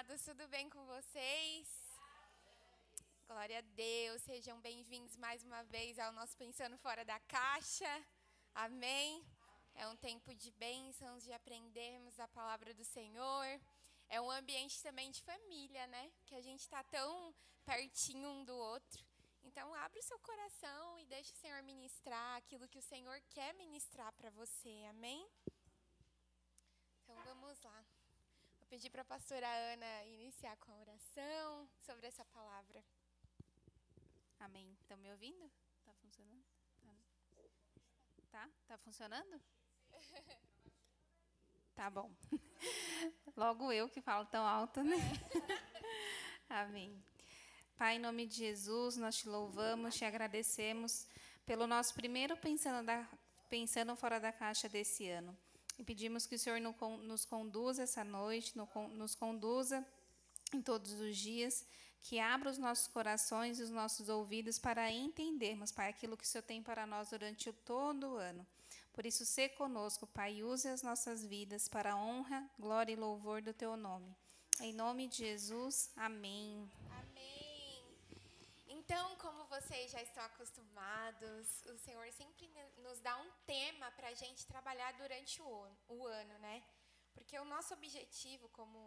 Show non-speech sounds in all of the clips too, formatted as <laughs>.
amados, tudo bem com vocês? Glória a Deus, sejam bem-vindos mais uma vez ao nosso Pensando Fora da Caixa. Amém. É um tempo de bênçãos, de aprendermos a palavra do Senhor. É um ambiente também de família, né? Que a gente está tão pertinho um do outro. Então, abre o seu coração e deixe o Senhor ministrar aquilo que o Senhor quer ministrar para você. Amém? Então, vamos lá pedir para a pastora Ana iniciar com a oração sobre essa palavra. Amém. Estão me ouvindo? Tá funcionando? Tá? Tá funcionando? Tá bom. <laughs> Logo eu que falo tão alto, né? <laughs> Amém. Pai, em nome de Jesus, nós te louvamos, te agradecemos pelo nosso primeiro pensando, da, pensando fora da caixa desse ano. E pedimos que o Senhor nos conduza essa noite, nos conduza em todos os dias, que abra os nossos corações e os nossos ouvidos para entendermos, Pai, aquilo que o Senhor tem para nós durante todo o ano. Por isso, se conosco, Pai, use as nossas vidas para a honra, glória e louvor do Teu nome. Em nome de Jesus, amém. Então, como vocês já estão acostumados, o Senhor sempre nos dá um tema para a gente trabalhar durante o, ano, né? Porque o nosso objetivo como,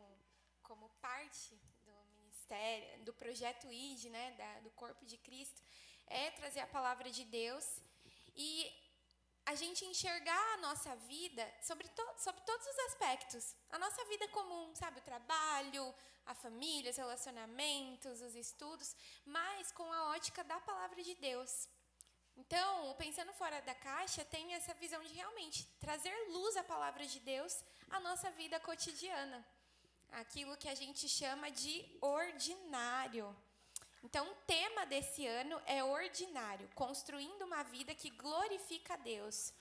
como parte do ministério, do projeto ID, né, da, do corpo de Cristo, é trazer a palavra de Deus e a gente enxergar a nossa vida sobre, to, sobre todos os aspectos. A nossa vida comum, sabe? O trabalho, a família, os relacionamentos, os estudos, mas com a ótica da palavra de Deus. Então, o Pensando Fora da Caixa tem essa visão de realmente trazer luz à palavra de Deus à nossa vida cotidiana. Aquilo que a gente chama de ordinário. Então, o tema desse ano é ordinário, construindo uma vida que glorifica a Deus.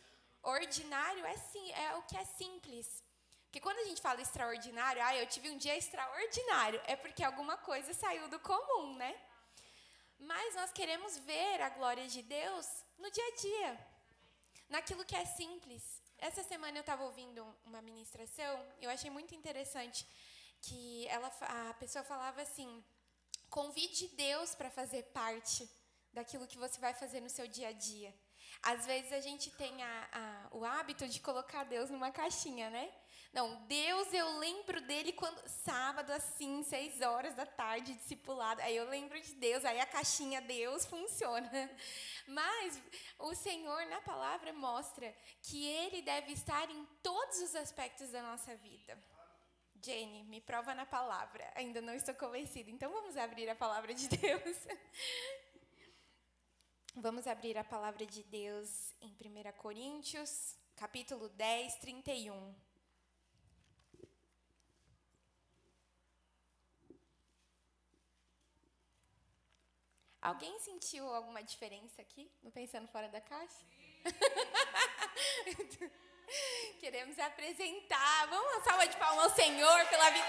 Ordinário é sim, é o que é simples. Porque quando a gente fala extraordinário, ah, eu tive um dia extraordinário, é porque alguma coisa saiu do comum, né? Mas nós queremos ver a glória de Deus no dia a dia, naquilo que é simples. Essa semana eu estava ouvindo uma ministração, eu achei muito interessante que ela, a pessoa falava assim: Convide Deus para fazer parte daquilo que você vai fazer no seu dia a dia. Às vezes a gente tem a, a, o hábito de colocar Deus numa caixinha, né? Não, Deus eu lembro dele quando sábado assim, seis horas da tarde, discipulado. Aí eu lembro de Deus, aí a caixinha Deus funciona. <laughs> Mas o Senhor na palavra mostra que ele deve estar em todos os aspectos da nossa vida. Jenny, me prova na palavra. Ainda não estou convencida. Então vamos abrir a palavra de Deus. <laughs> Vamos abrir a palavra de Deus em 1 Coríntios, capítulo 10, 31. Alguém sentiu alguma diferença aqui no Pensando Fora da Caixa? <laughs> <laughs> <laughs> Queremos apresentar. Vamos uma salva de palmas ao Senhor pela vida.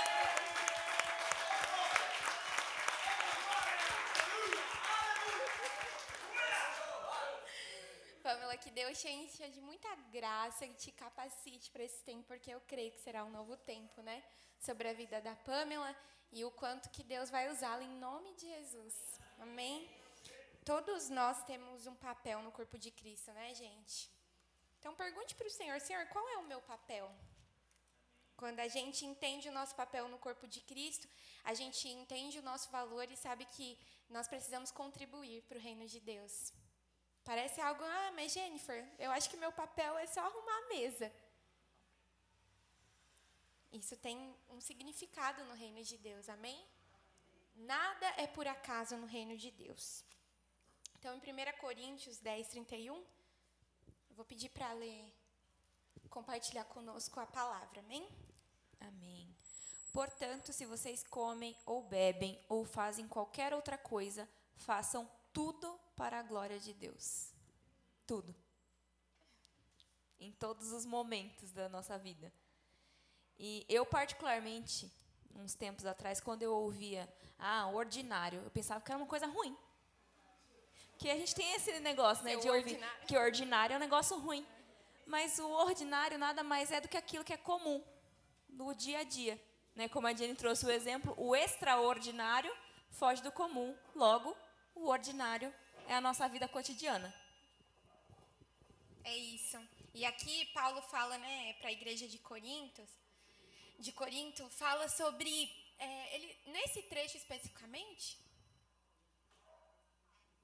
Pamela, que Deus te encha de muita graça e te capacite para esse tempo, porque eu creio que será um novo tempo, né? Sobre a vida da Pamela e o quanto que Deus vai usá-la em nome de Jesus. Amém? Todos nós temos um papel no corpo de Cristo, né, gente? Então pergunte para o Senhor, Senhor, qual é o meu papel? Quando a gente entende o nosso papel no corpo de Cristo, a gente entende o nosso valor e sabe que nós precisamos contribuir para o reino de Deus. Parece algo, ah, mas Jennifer, eu acho que meu papel é só arrumar a mesa. Isso tem um significado no reino de Deus, amém? Nada é por acaso no reino de Deus. Então, em 1 Coríntios 10, 31, eu vou pedir para ler, compartilhar conosco a palavra, amém? Amém. Portanto, se vocês comem ou bebem ou fazem qualquer outra coisa, façam tudo para a glória de Deus. Tudo. Em todos os momentos da nossa vida. E eu, particularmente, uns tempos atrás, quando eu ouvia, ah, ordinário, eu pensava que era uma coisa ruim. Que a gente tem esse negócio, né, de ouvir ordinário. que ordinário é um negócio ruim. Mas o ordinário nada mais é do que aquilo que é comum no dia a dia. Né? Como a Jenny trouxe o exemplo, o extraordinário foge do comum. Logo, o ordinário é a nossa vida cotidiana. É isso. E aqui Paulo fala, né, para a igreja de Corinto, de Corinto, fala sobre é, ele nesse trecho especificamente.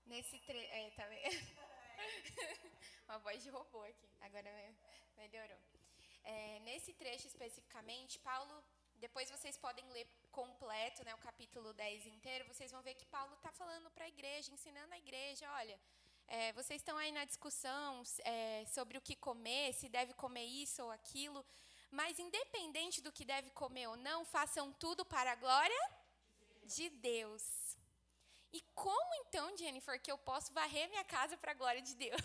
Nesse trecho, é, tá? <laughs> Uma voz de robô aqui. Agora melhorou. É, nesse trecho especificamente, Paulo, depois vocês podem ler completo, né, o capítulo 10 inteiro, vocês vão ver que Paulo está falando para a igreja, ensinando a igreja, olha, é, vocês estão aí na discussão é, sobre o que comer, se deve comer isso ou aquilo, mas independente do que deve comer ou não, façam tudo para a glória de Deus. E como então, Jennifer, que eu posso varrer minha casa para a glória de Deus?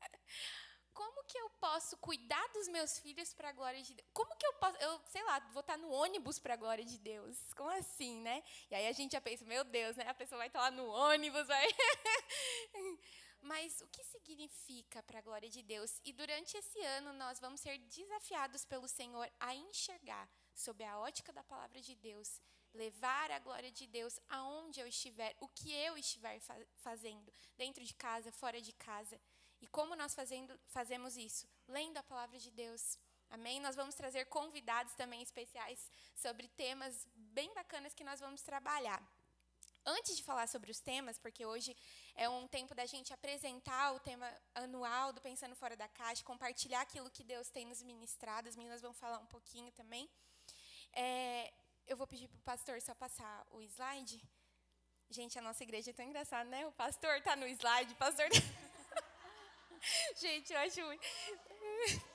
<laughs> como que eu posso cuidar dos meus filhos para a glória de Deus? Como que eu posso, eu sei lá, vou estar no ônibus para a glória de Deus? Como assim, né? E aí a gente já pensa, meu Deus, né? A pessoa vai estar lá no ônibus, vai. <laughs> Mas o que significa para a glória de Deus? E durante esse ano nós vamos ser desafiados pelo Senhor a enxergar sob a ótica da palavra de Deus, levar a glória de Deus aonde eu estiver, o que eu estiver fazendo, dentro de casa, fora de casa. E como nós fazendo, fazemos isso? Lendo a palavra de Deus. Amém? Nós vamos trazer convidados também especiais sobre temas bem bacanas que nós vamos trabalhar. Antes de falar sobre os temas, porque hoje é um tempo da gente apresentar o tema anual do Pensando Fora da Caixa, compartilhar aquilo que Deus tem nos ministrado, as meninas vão falar um pouquinho também. É, eu vou pedir para o pastor só passar o slide. Gente, a nossa igreja é tão engraçada, né? O pastor está no slide, pastor. <laughs> Gente, eu acho. <laughs>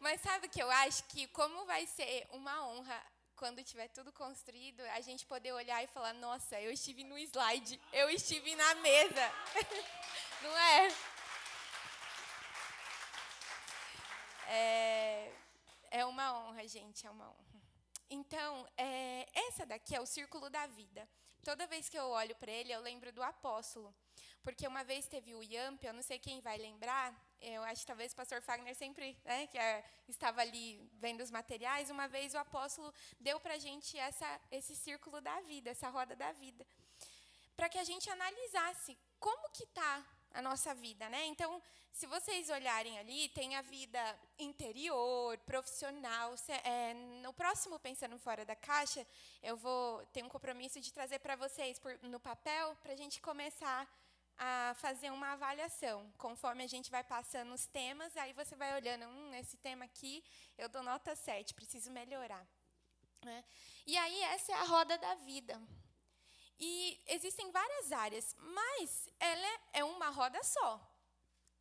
Mas sabe o que eu acho? Que como vai ser uma honra quando tiver tudo construído, a gente poder olhar e falar: nossa, eu estive no slide, eu estive na mesa. <laughs> Não é? É, é uma honra, gente, é uma honra. Então, é, essa daqui é o círculo da vida. Toda vez que eu olho para ele, eu lembro do apóstolo. Porque uma vez teve o Yamp, eu não sei quem vai lembrar, eu acho que talvez o pastor Fagner sempre, né, que é, estava ali vendo os materiais, uma vez o apóstolo deu para a gente essa, esse círculo da vida, essa roda da vida, para que a gente analisasse como que está a nossa vida, né? Então, se vocês olharem ali, tem a vida interior, profissional. Se, é, no próximo Pensando Fora da Caixa, eu vou ter um compromisso de trazer para vocês por, no papel, para a gente começar a fazer uma avaliação. Conforme a gente vai passando os temas, aí você vai olhando, hum, esse tema aqui, eu dou nota 7, preciso melhorar. Né? E aí, essa é a roda da vida. E existem várias áreas, mas ela é uma roda só.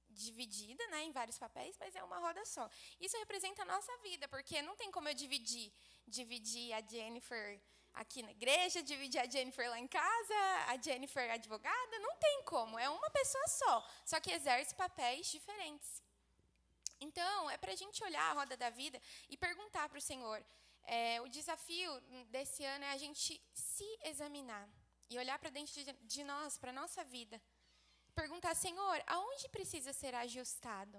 Dividida né, em vários papéis, mas é uma roda só. Isso representa a nossa vida, porque não tem como eu dividir, dividir a Jennifer aqui na igreja, dividir a Jennifer lá em casa, a Jennifer advogada, não tem como, é uma pessoa só, só que exerce papéis diferentes. Então, é para a gente olhar a roda da vida e perguntar para o Senhor. É, o desafio desse ano é a gente se examinar e olhar para dentro de, nós, para a nossa vida. Perguntar, Senhor, aonde precisa ser ajustado?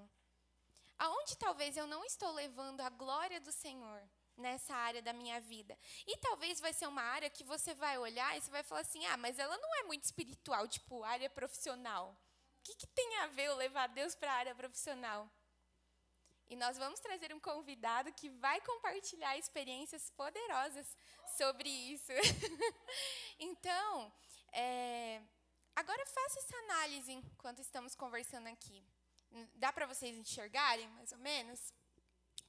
Aonde talvez eu não estou levando a glória do Senhor? nessa área da minha vida. E talvez vai ser uma área que você vai olhar e você vai falar assim: ah, mas ela não é muito espiritual, tipo, área profissional. O que, que tem a ver eu levar Deus para a área profissional? E nós vamos trazer um convidado que vai compartilhar experiências poderosas sobre isso. <laughs> então, é, agora faça essa análise enquanto estamos conversando aqui. Dá para vocês enxergarem, mais ou menos?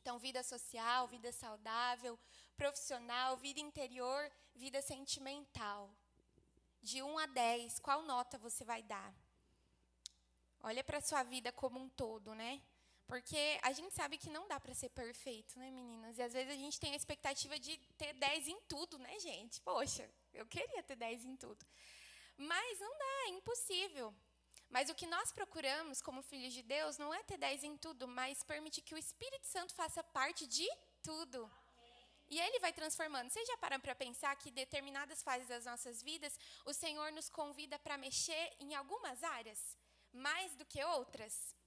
Então, vida social, vida saudável, profissional, vida interior, vida sentimental. De 1 a 10, qual nota você vai dar? Olha para a sua vida como um todo, né? Porque a gente sabe que não dá para ser perfeito, né, meninas? E às vezes a gente tem a expectativa de ter 10 em tudo, né, gente? Poxa, eu queria ter 10 em tudo. Mas não dá, é impossível. Mas o que nós procuramos como filhos de Deus não é ter dez em tudo, mas permitir que o Espírito Santo faça parte de tudo. E ele vai transformando. Vocês já param para pensar que determinadas fases das nossas vidas, o Senhor nos convida para mexer em algumas áreas, mais do que outras?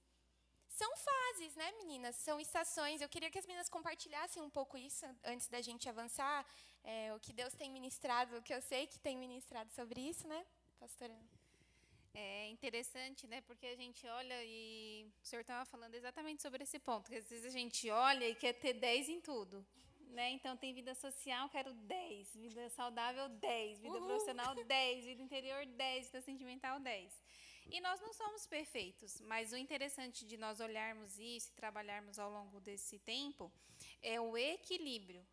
São fases, né, meninas? São estações. Eu queria que as meninas compartilhassem um pouco isso antes da gente avançar. É, o que Deus tem ministrado, o que eu sei que tem ministrado sobre isso, né, pastora? É interessante, né? Porque a gente olha e o senhor estava falando exatamente sobre esse ponto. Que às vezes a gente olha e quer ter 10 em tudo. Né? Então, tem vida social, quero 10. Vida saudável, 10. Vida Uhul. profissional, 10. Vida interior, 10. Vida sentimental, 10. E nós não somos perfeitos, mas o interessante de nós olharmos isso e trabalharmos ao longo desse tempo é o equilíbrio.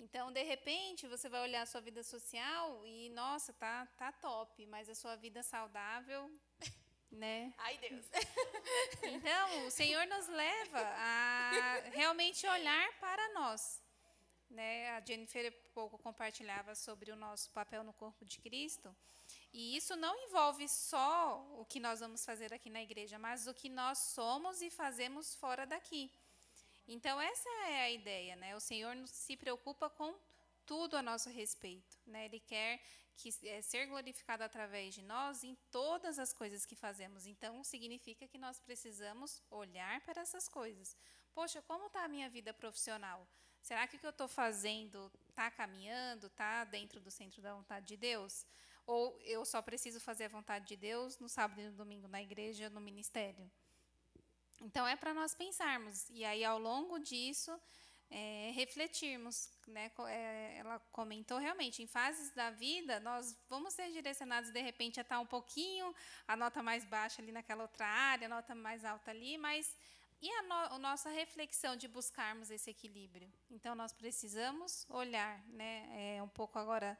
Então, de repente, você vai olhar a sua vida social e, nossa, tá, tá top, mas a sua vida saudável, <laughs> né? Ai, Deus. <laughs> Então, o Senhor nos leva a realmente olhar para nós. Né? A Jennifer pouco compartilhava sobre o nosso papel no corpo de Cristo. E isso não envolve só o que nós vamos fazer aqui na igreja, mas o que nós somos e fazemos fora daqui. Então, essa é a ideia, né? O Senhor se preocupa com tudo a nosso respeito, né? Ele quer que é, ser glorificado através de nós em todas as coisas que fazemos. Então, significa que nós precisamos olhar para essas coisas. Poxa, como está a minha vida profissional? Será que o que eu estou fazendo está caminhando, está dentro do centro da vontade de Deus? Ou eu só preciso fazer a vontade de Deus no sábado e no domingo na igreja, no ministério? Então é para nós pensarmos e aí ao longo disso é, refletirmos, né? É, ela comentou realmente em fases da vida nós vamos ser direcionados de repente a estar um pouquinho a nota mais baixa ali naquela outra área, a nota mais alta ali, mas e a, no, a nossa reflexão de buscarmos esse equilíbrio? Então nós precisamos olhar, né? É, um pouco agora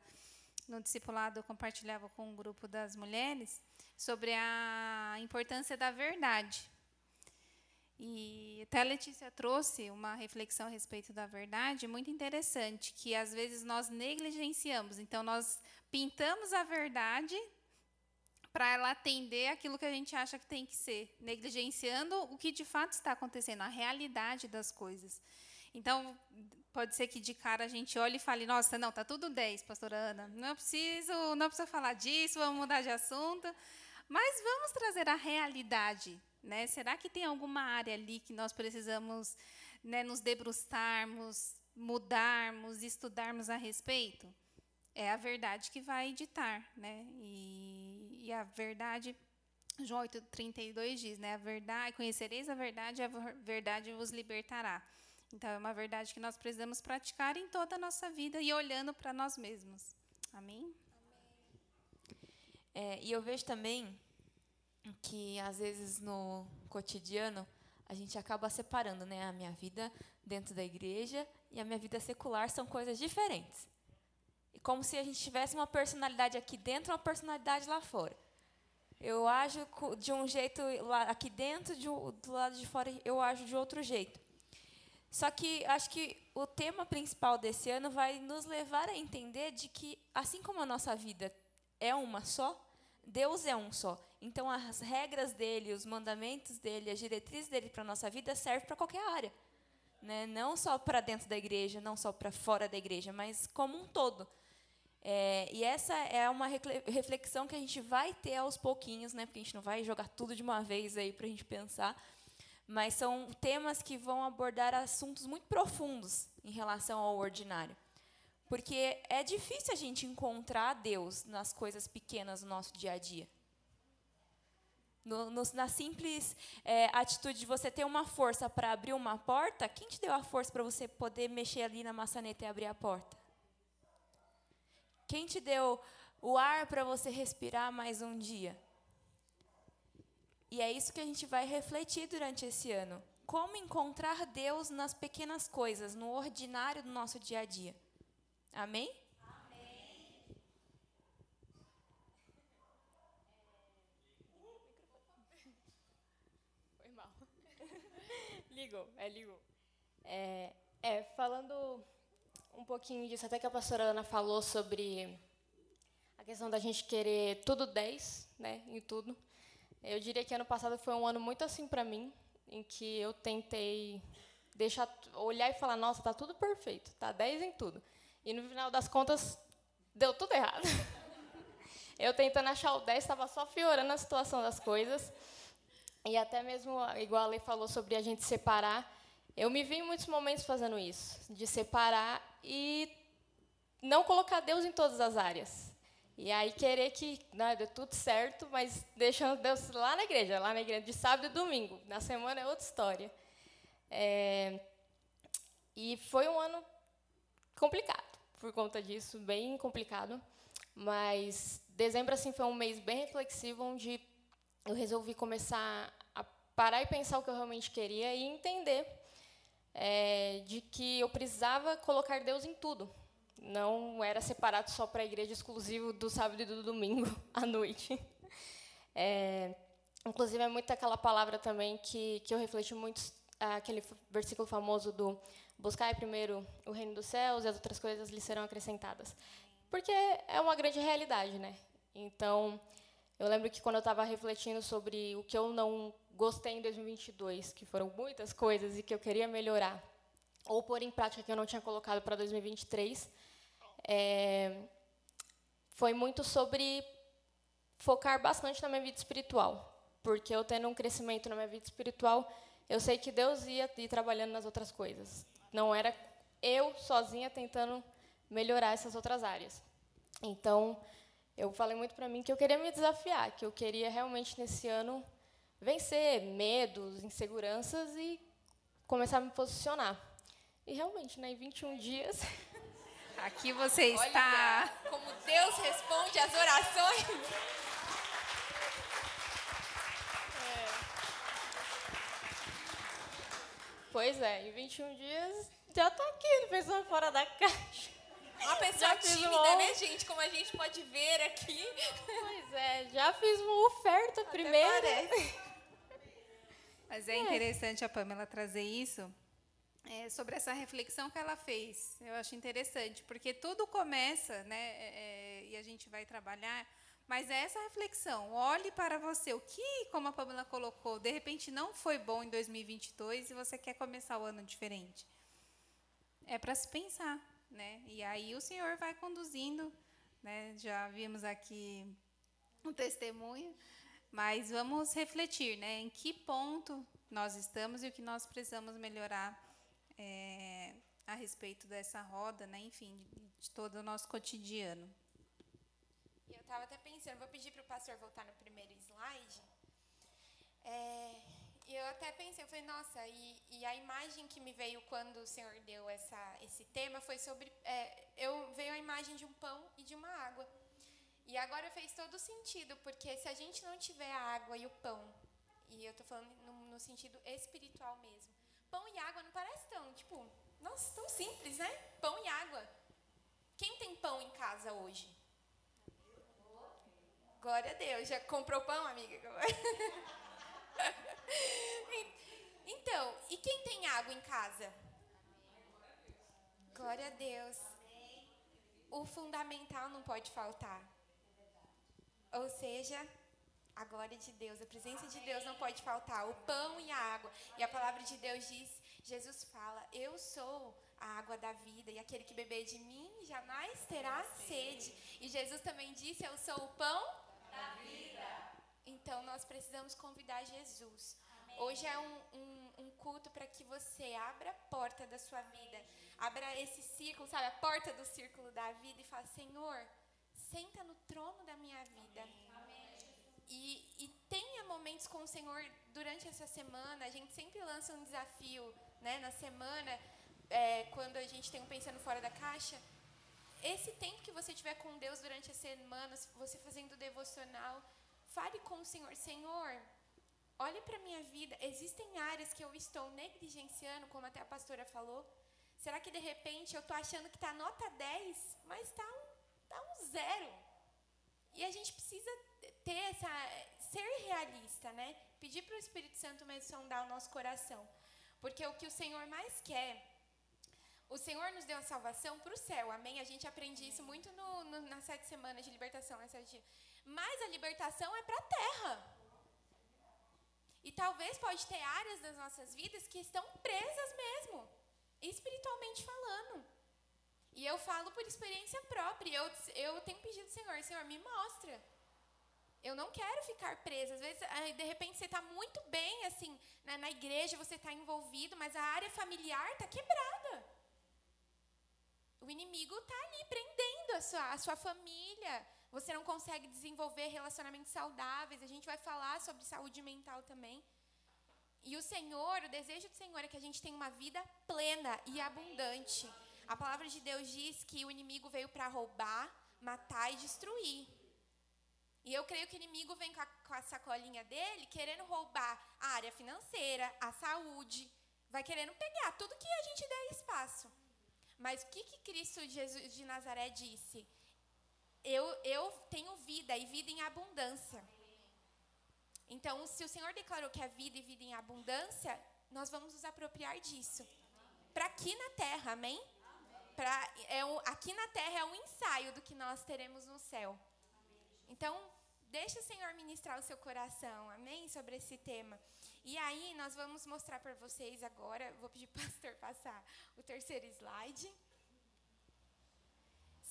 no discipulado eu compartilhava com um grupo das mulheres sobre a importância da verdade e até a Letícia trouxe uma reflexão a respeito da verdade muito interessante, que às vezes nós negligenciamos. Então, nós pintamos a verdade para ela atender aquilo que a gente acha que tem que ser, negligenciando o que de fato está acontecendo, a realidade das coisas. Então, pode ser que de cara a gente olhe e fale: "Nossa, não, tá tudo 10, pastora Ana. Não preciso, não precisa falar disso, vamos mudar de assunto". Mas vamos trazer a realidade né? Será que tem alguma área ali que nós precisamos né, nos debruçarmos, mudarmos, estudarmos a respeito? É a verdade que vai ditar. Né? E, e a verdade, João 8,32 diz, né? a verdade, conhecereis a verdade, a verdade vos libertará. Então, é uma verdade que nós precisamos praticar em toda a nossa vida e olhando para nós mesmos. Amém? É, e eu vejo também que às vezes no cotidiano a gente acaba separando, né? A minha vida dentro da igreja e a minha vida secular são coisas diferentes. E como se a gente tivesse uma personalidade aqui dentro e uma personalidade lá fora. Eu ajo de um jeito aqui dentro, de, do lado de fora eu ajo de outro jeito. Só que acho que o tema principal desse ano vai nos levar a entender de que assim como a nossa vida é uma só, Deus é um só. Então, as regras dele, os mandamentos dele, as diretrizes dele para a nossa vida servem para qualquer área. Né? Não só para dentro da igreja, não só para fora da igreja, mas como um todo. É, e essa é uma reflexão que a gente vai ter aos pouquinhos, né? porque a gente não vai jogar tudo de uma vez aí para a gente pensar. Mas são temas que vão abordar assuntos muito profundos em relação ao ordinário. Porque é difícil a gente encontrar Deus nas coisas pequenas do nosso dia a dia. No, no, na simples é, atitude de você ter uma força para abrir uma porta, quem te deu a força para você poder mexer ali na maçaneta e abrir a porta? Quem te deu o ar para você respirar mais um dia? E é isso que a gente vai refletir durante esse ano. Como encontrar Deus nas pequenas coisas, no ordinário do nosso dia a dia. Amém? <laughs> Ligou, é, ligou. É, é, falando um pouquinho disso, até que a pastora Ana falou sobre a questão da gente querer tudo 10, né, em tudo. Eu diria que ano passado foi um ano muito assim para mim, em que eu tentei deixar olhar e falar, nossa, tá tudo perfeito, tá 10 em tudo. E no final das contas deu tudo errado. <laughs> eu tentando achar o 10, estava só piorando a situação das coisas. e até mesmo, igual a Lei falou sobre a gente separar, eu me vi em muitos momentos fazendo isso, de separar e não colocar Deus em todas as áreas. E aí querer que né, dê tudo certo, mas deixando Deus lá na igreja, lá na igreja, de sábado e domingo. Na semana é outra história. É, e foi um ano complicado, por conta disso, bem complicado. Mas dezembro assim foi um mês bem reflexivo, onde eu resolvi começar a parar e pensar o que eu realmente queria e entender é, de que eu precisava colocar Deus em tudo. Não era separado só para a igreja exclusivo do sábado e do domingo <laughs> à noite. É, inclusive, é muito aquela palavra também que, que eu refleti muito, aquele versículo famoso do buscar primeiro o reino dos céus e as outras coisas lhe serão acrescentadas. Porque é uma grande realidade, né? Então, eu lembro que quando eu estava refletindo sobre o que eu não gostei em 2022, que foram muitas coisas e que eu queria melhorar, ou pôr em prática que eu não tinha colocado para 2023, é, foi muito sobre focar bastante na minha vida espiritual. Porque eu tendo um crescimento na minha vida espiritual, eu sei que Deus ia ir trabalhando nas outras coisas. Não era eu sozinha tentando melhorar essas outras áreas. Então, eu falei muito para mim que eu queria me desafiar, que eu queria realmente nesse ano vencer medos, inseguranças e começar a me posicionar. E realmente, né, em 21 dias. <laughs> Aqui você está. Olha como Deus responde às orações. Pois é, em 21 dias já tô aqui, pensando fora da caixa. Uma pessoa tímida, né, gente? Como a gente pode ver aqui. Pois é, já fiz uma oferta Até primeiro. Mas é interessante a Pamela trazer isso é, sobre essa reflexão que ela fez. Eu acho interessante, porque tudo começa, né? é, é, e a gente vai trabalhar. Mas é essa reflexão. Olhe para você. O que, como a Pamela colocou, de repente não foi bom em 2022 e você quer começar o ano diferente. É para se pensar, né? E aí o Senhor vai conduzindo, né? Já vimos aqui um testemunho, mas vamos refletir, né? Em que ponto nós estamos e o que nós precisamos melhorar é, a respeito dessa roda, né? Enfim, de, de todo o nosso cotidiano. E eu estava até pensando, vou pedir para o pastor voltar no primeiro slide. É, eu até pensei, eu falei, nossa, e, e, a imagem que me veio quando o Senhor deu essa, esse tema foi sobre. É, eu veio a imagem de um pão e de uma água. E agora fez todo sentido, porque se a gente não tiver a água e o pão, e eu estou falando no, no sentido espiritual mesmo, pão e água não parece tão, tipo, nossa, tão simples, né? Pão e água. Quem tem pão em casa hoje? Glória a Deus. Já comprou pão, amiga? <laughs> então, e quem tem água em casa? Glória a Deus. O fundamental não pode faltar. Ou seja, a glória de Deus, a presença de Deus não pode faltar. O pão e a água. E a palavra de Deus diz, Jesus fala, eu sou a água da vida, e aquele que beber de mim jamais terá sede. E Jesus também disse, eu sou o pão da vida. Então nós precisamos convidar Jesus. Amém. Hoje é um, um, um culto para que você abra a porta da sua vida, abra esse círculo, sabe, a porta do círculo da vida e fala: Senhor, senta no trono da minha vida. Amém. E, e tenha momentos com o Senhor durante essa semana. A gente sempre lança um desafio né, na semana, é, quando a gente tem um pensando fora da caixa. Esse tempo que você tiver com Deus durante a semana, você fazendo devocional, Fale com o Senhor, Senhor, olhe para a minha vida. Existem áreas que eu estou negligenciando, como até a pastora falou. Será que de repente eu estou achando que está nota 10, mas está um, tá um zero? E a gente precisa ter essa. ser realista, né? Pedir para o Espírito Santo mesmo sondar o nosso coração. Porque o que o Senhor mais quer o Senhor nos deu a salvação para o céu, amém? A gente aprende isso muito no, no, nas sete semanas de libertação, né, sete Mas a libertação é para a terra. E talvez pode ter áreas das nossas vidas que estão presas mesmo, espiritualmente falando. E eu falo por experiência própria. Eu, eu tenho pedido ao Senhor, Senhor, me mostra. Eu não quero ficar presa. Às vezes, de repente, você está muito bem, assim, na, na igreja, você está envolvido, mas a área familiar está quebrada. O inimigo está ali prendendo a sua, a sua família. Você não consegue desenvolver relacionamentos saudáveis. A gente vai falar sobre saúde mental também. E o Senhor, o desejo do Senhor é que a gente tenha uma vida plena e abundante. A palavra de Deus diz que o inimigo veio para roubar, matar e destruir. E eu creio que o inimigo vem com a, com a sacolinha dele querendo roubar a área financeira, a saúde, vai querendo pegar tudo que a gente der espaço. Mas o que, que Cristo Jesus de Nazaré disse? Eu, eu tenho vida e vida em abundância. Então, se o Senhor declarou que é vida e vida em abundância, nós vamos nos apropriar disso. Para aqui na terra, amém? Pra, é um, aqui na terra é um ensaio do que nós teremos no céu. Então, deixa o Senhor ministrar o seu coração, amém? Sobre esse tema. E aí, nós vamos mostrar para vocês agora, vou pedir para o pastor passar o terceiro slide.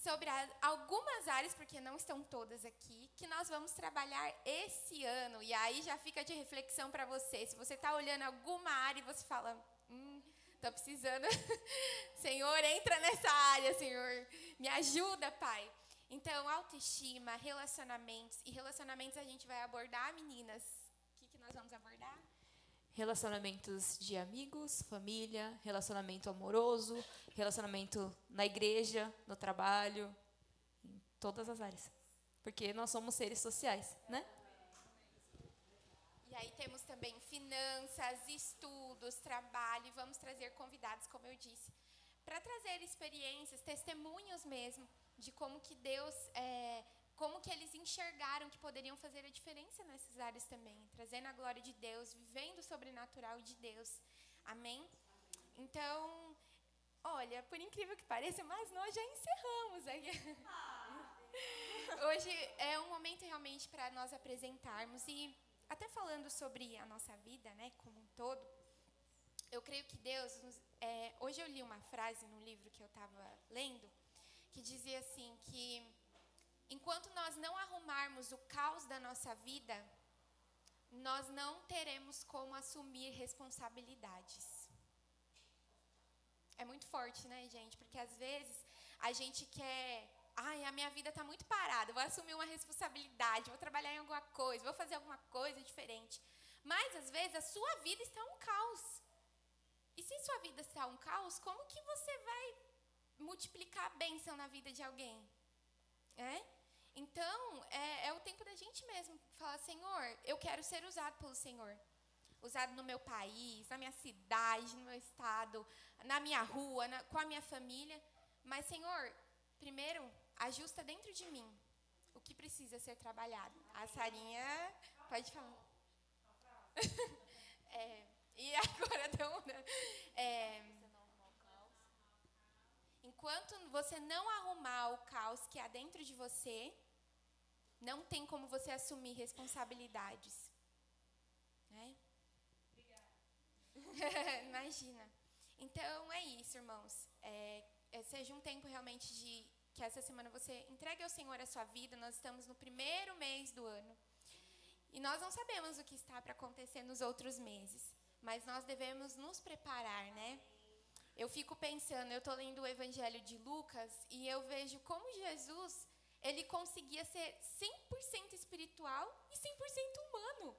Sobre a, algumas áreas, porque não estão todas aqui, que nós vamos trabalhar esse ano. E aí já fica de reflexão para você. Se você está olhando alguma área e você fala, hum, estou precisando. <laughs> Senhor, entra nessa área, Senhor. Me ajuda, Pai. Então, autoestima, relacionamentos. E relacionamentos a gente vai abordar, meninas. O que, que nós vamos abordar? Relacionamentos de amigos, família, relacionamento amoroso, relacionamento na igreja, no trabalho, em todas as áreas. Porque nós somos seres sociais, né? E aí temos também finanças, estudos, trabalho, e vamos trazer convidados, como eu disse, para trazer experiências, testemunhos mesmo de como que Deus, é, como que eles enxergaram que poderiam fazer a diferença nessas áreas também, trazendo a glória de Deus, vivendo o sobrenatural de Deus. Amém? Então, olha, por incrível que pareça, mas nós já encerramos aqui. Hoje é um momento realmente para nós apresentarmos e até falando sobre a nossa vida, né, como um todo. Eu creio que Deus, é, hoje eu li uma frase no livro que eu estava lendo que dizia assim que enquanto nós não arrumarmos o caos da nossa vida, nós não teremos como assumir responsabilidades. É muito forte, né, gente? Porque às vezes a gente quer, ai, a minha vida está muito parada, vou assumir uma responsabilidade, vou trabalhar em alguma coisa, vou fazer alguma coisa diferente. Mas às vezes a sua vida está um caos. E se sua vida está um caos, como que você vai multiplicar a bênção na vida de alguém. É? Então, é, é, o tempo da gente mesmo falar, Senhor, eu quero ser usado pelo Senhor. Usado no meu país, na minha cidade, no meu estado, na minha rua, na, com a minha família. Mas, Senhor, primeiro, ajusta dentro de mim o que precisa ser trabalhado. A Sarinha, pode falar. <laughs> é, e agora, <laughs> então, é, enquanto você não arrumar o caos que há dentro de você, não tem como você assumir responsabilidades. Né? <laughs> Imagina. Então é isso, irmãos. É, é, seja um tempo realmente de que essa semana você entregue ao Senhor a sua vida. Nós estamos no primeiro mês do ano. E nós não sabemos o que está para acontecer nos outros meses. Mas nós devemos nos preparar, né? Eu fico pensando, eu estou lendo o Evangelho de Lucas e eu vejo como Jesus, ele conseguia ser 100% espiritual e 100% humano.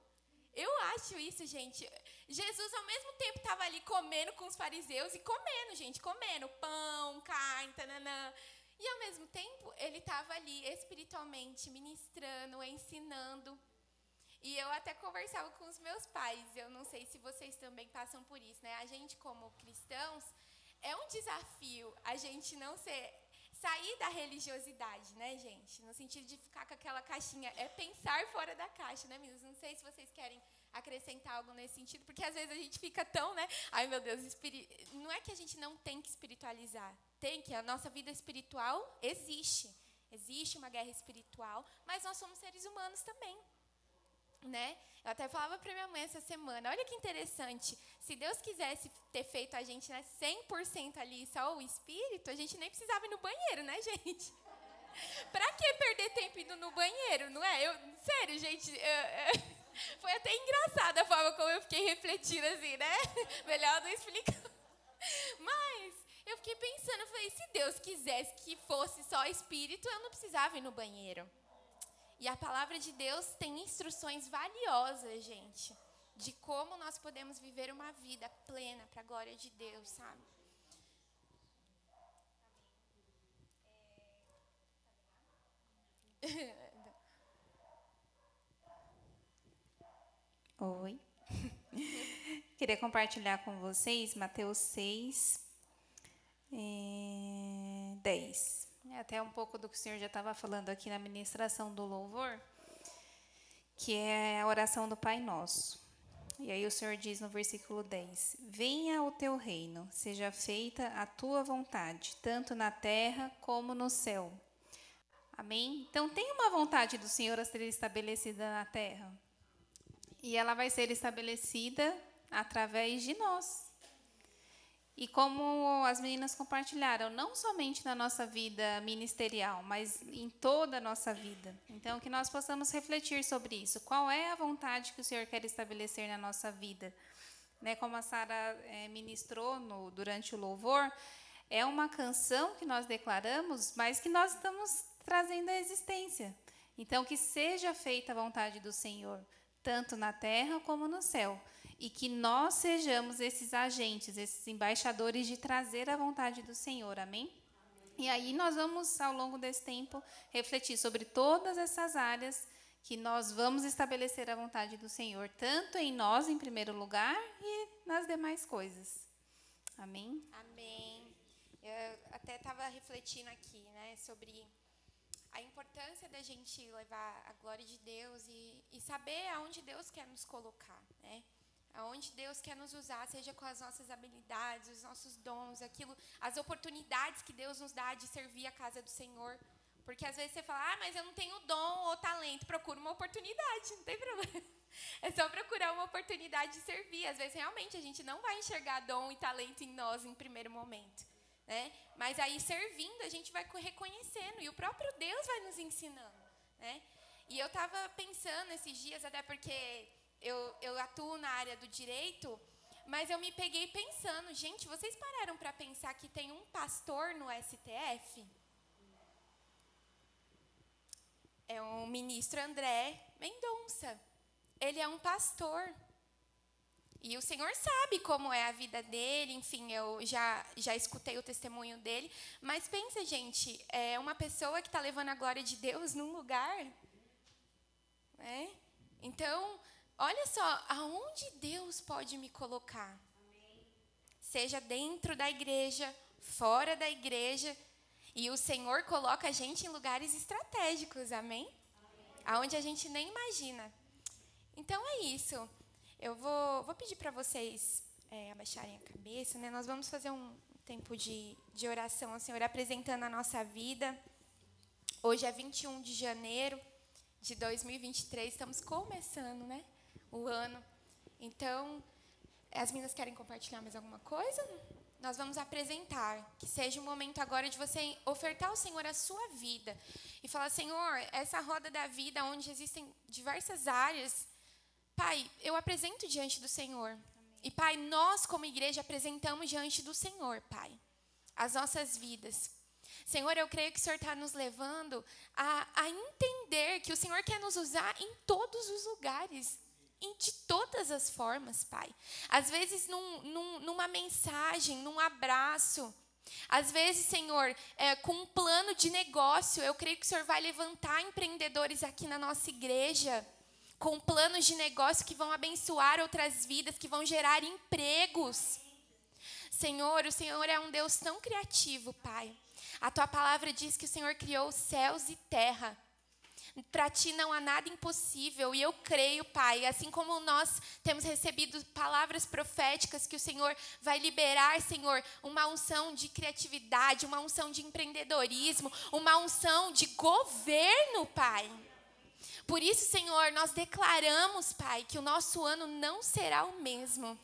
Eu acho isso, gente. Jesus, ao mesmo tempo, estava ali comendo com os fariseus e comendo, gente, comendo pão, carne, tananã. E, ao mesmo tempo, ele estava ali espiritualmente ministrando, ensinando. E eu até conversava com os meus pais. Eu não sei se vocês também passam por isso, né? A gente, como cristãos, é um desafio a gente não ser sair da religiosidade, né, gente? No sentido de ficar com aquela caixinha, é pensar fora da caixa, né, meninas? Não sei se vocês querem acrescentar algo nesse sentido, porque às vezes a gente fica tão, né? Ai, meu Deus, espiri... não é que a gente não tem que espiritualizar. Tem que a nossa vida espiritual existe. Existe uma guerra espiritual, mas nós somos seres humanos também né? Eu até falava para minha mãe essa semana, olha que interessante, se Deus quisesse ter feito a gente né, 100% ali, só o espírito, a gente nem precisava ir no banheiro, né, <laughs> gente? pra que perder tempo indo no banheiro, não é? Eu, sério, gente, eu, eu, <laughs> foi até engraçada a forma como eu fiquei refletindo assim, né? <laughs> Melhor não explicar. Mas eu fiquei pensando, falei, se Deus quisesse que fosse só espírito, eu não precisava ir no banheiro. E a palavra de Deus tem instruções valiosas, gente, de como nós podemos viver uma vida plena para a glória de Deus, sabe? <laughs> Oi. <laughs> Queria compartilhar com vocês Mateus 6, é, 10. Até um pouco do que o Senhor já estava falando aqui na ministração do louvor, que é a oração do Pai Nosso. E aí o Senhor diz no versículo 10: Venha o teu reino, seja feita a tua vontade, tanto na terra como no céu. Amém? Então, tem uma vontade do Senhor a ser estabelecida na terra. E ela vai ser estabelecida através de nós. E como as meninas compartilharam, não somente na nossa vida ministerial, mas em toda a nossa vida. Então, que nós possamos refletir sobre isso. Qual é a vontade que o Senhor quer estabelecer na nossa vida? Né, como a Sara é, ministrou no, durante o louvor, é uma canção que nós declaramos, mas que nós estamos trazendo à existência. Então, que seja feita a vontade do Senhor, tanto na terra como no céu. E que nós sejamos esses agentes, esses embaixadores de trazer a vontade do Senhor. Amém? E aí nós vamos, ao longo desse tempo, refletir sobre todas essas áreas que nós vamos estabelecer a vontade do Senhor, tanto em nós, em primeiro lugar, e nas demais coisas. Amém? Amém. Eu até estava refletindo aqui, né, sobre a importância da gente levar a glória de Deus e, e saber aonde Deus quer nos colocar, né? Aonde Deus quer nos usar, seja com as nossas habilidades, os nossos dons, aquilo, as oportunidades que Deus nos dá de servir a casa do Senhor. Porque às vezes você fala, ah, mas eu não tenho dom ou talento. Procura uma oportunidade, <laughs> não tem problema. É só procurar uma oportunidade de servir. Às vezes, realmente, a gente não vai enxergar dom e talento em nós em primeiro momento. Né? Mas aí, servindo, a gente vai reconhecendo. E o próprio Deus vai nos ensinando. Né? E eu estava pensando esses dias, até porque eu, eu atuo na área do direito, mas eu me peguei pensando, gente, vocês pararam para pensar que tem um pastor no STF? É o ministro André Mendonça. Ele é um pastor. E o Senhor sabe como é a vida dele, enfim, eu já, já escutei o testemunho dele. Mas pensa, gente, é uma pessoa que está levando a glória de Deus num lugar. Né? Então, olha só, aonde Deus pode me colocar? Seja dentro da igreja, fora da igreja. E o Senhor coloca a gente em lugares estratégicos, amém? amém. Aonde a gente nem imagina. Então é isso. Eu vou, vou pedir para vocês é, abaixarem a cabeça, né? Nós vamos fazer um tempo de, de oração ao Senhor, apresentando a nossa vida. Hoje é 21 de janeiro de 2023, estamos começando, né? O ano. Então, as meninas querem compartilhar mais alguma coisa? Nós vamos apresentar, que seja o momento agora de você ofertar ao Senhor a sua vida e falar: Senhor, essa roda da vida onde existem diversas áreas Pai, eu apresento diante do Senhor. Amém. E, Pai, nós, como igreja, apresentamos diante do Senhor, Pai, as nossas vidas. Senhor, eu creio que o Senhor está nos levando a, a entender que o Senhor quer nos usar em todos os lugares, de todas as formas, Pai. Às vezes, num, num, numa mensagem, num abraço. Às vezes, Senhor, é, com um plano de negócio, eu creio que o Senhor vai levantar empreendedores aqui na nossa igreja com planos de negócio que vão abençoar outras vidas, que vão gerar empregos. Senhor, o Senhor é um Deus tão criativo, Pai. A tua palavra diz que o Senhor criou céus e terra. Para ti não há nada impossível, e eu creio, Pai, assim como nós temos recebido palavras proféticas que o Senhor vai liberar, Senhor, uma unção de criatividade, uma unção de empreendedorismo, uma unção de governo, Pai. Por isso, Senhor, nós declaramos, Pai, que o nosso ano não será o mesmo.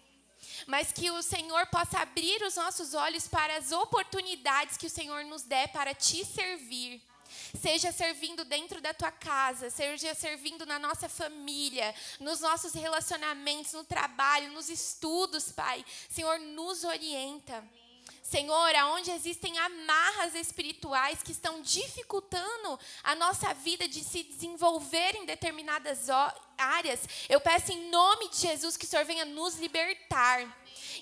Mas que o Senhor possa abrir os nossos olhos para as oportunidades que o Senhor nos der para te servir. Seja servindo dentro da tua casa, seja servindo na nossa família, nos nossos relacionamentos, no trabalho, nos estudos, Pai. Senhor, nos orienta. Senhor, aonde existem amarras espirituais que estão dificultando a nossa vida de se desenvolver em determinadas áreas, eu peço em nome de Jesus que o Senhor venha nos libertar.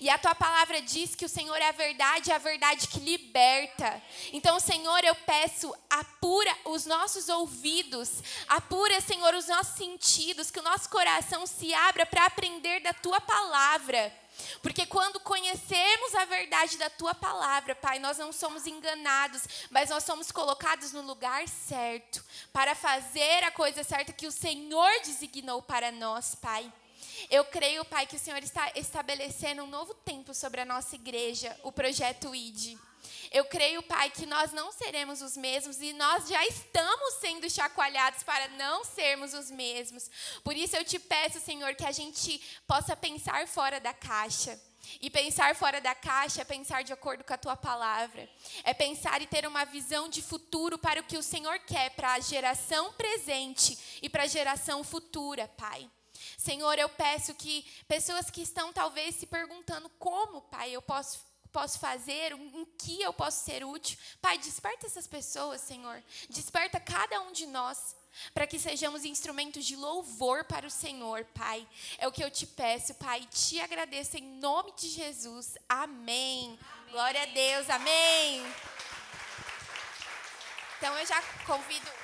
E a tua palavra diz que o Senhor é a verdade, é a verdade que liberta. Então, Senhor, eu peço, apura os nossos ouvidos, apura, Senhor, os nossos sentidos, que o nosso coração se abra para aprender da tua palavra. Porque quando conhecemos a verdade da tua palavra, Pai, nós não somos enganados, mas nós somos colocados no lugar certo para fazer a coisa certa que o Senhor designou para nós, Pai. Eu creio, Pai, que o Senhor está estabelecendo um novo tempo sobre a nossa igreja, o projeto ID. Eu creio, Pai, que nós não seremos os mesmos e nós já estamos sendo chacoalhados para não sermos os mesmos. Por isso eu te peço, Senhor, que a gente possa pensar fora da caixa. E pensar fora da caixa é pensar de acordo com a tua palavra. É pensar e ter uma visão de futuro para o que o Senhor quer para a geração presente e para a geração futura, Pai. Senhor, eu peço que pessoas que estão talvez se perguntando como, Pai, eu posso posso fazer, em que eu posso ser útil. Pai, desperta essas pessoas, Senhor. Desperta cada um de nós. Para que sejamos instrumentos de louvor para o Senhor, Pai. É o que eu te peço, Pai. Te agradeço em nome de Jesus. Amém. Amém. Glória a Deus. Amém. Então eu já convido